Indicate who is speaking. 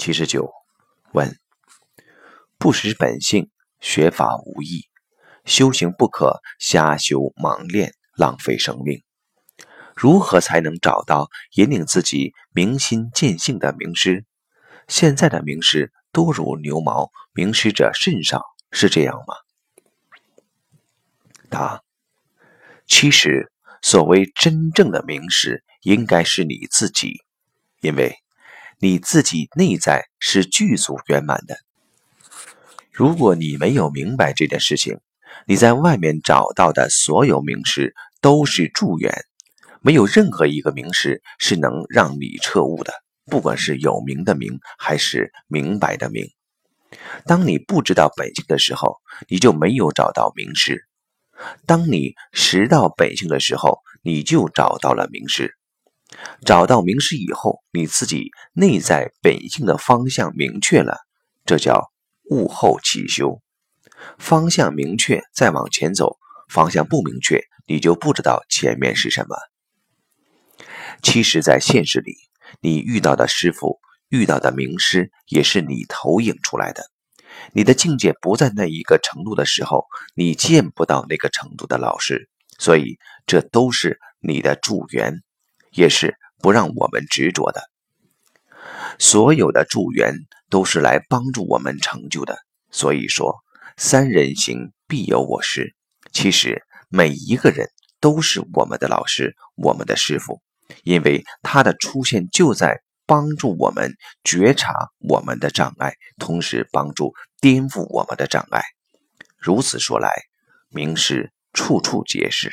Speaker 1: 七十九问：不识本性，学法无益，修行不可瞎修盲练，浪费生命。如何才能找到引领自己明心见性的名师？现在的名师多如牛毛，名师者甚少，是这样吗？答：其实，所谓真正的名师，应该是你自己，因为。你自己内在是具足圆满的。如果你没有明白这件事情，你在外面找到的所有名师都是助缘，没有任何一个名师是能让你彻悟的。不管是有名的名，还是明白的明。当你不知道本性的时候，你就没有找到名师；当你识到本性的时候，你就找到了名师。找到名师以后，你自己内在本性的方向明确了，这叫悟后起修。方向明确，再往前走；方向不明确，你就不知道前面是什么。其实，在现实里，你遇到的师傅、遇到的名师，也是你投影出来的。你的境界不在那一个程度的时候，你见不到那个程度的老师，所以这都是你的助缘。也是不让我们执着的，所有的助缘都是来帮助我们成就的。所以说，三人行必有我师。其实每一个人都是我们的老师，我们的师傅，因为他的出现就在帮助我们觉察我们的障碍，同时帮助颠覆我们的障碍。如此说来，名师处处皆是。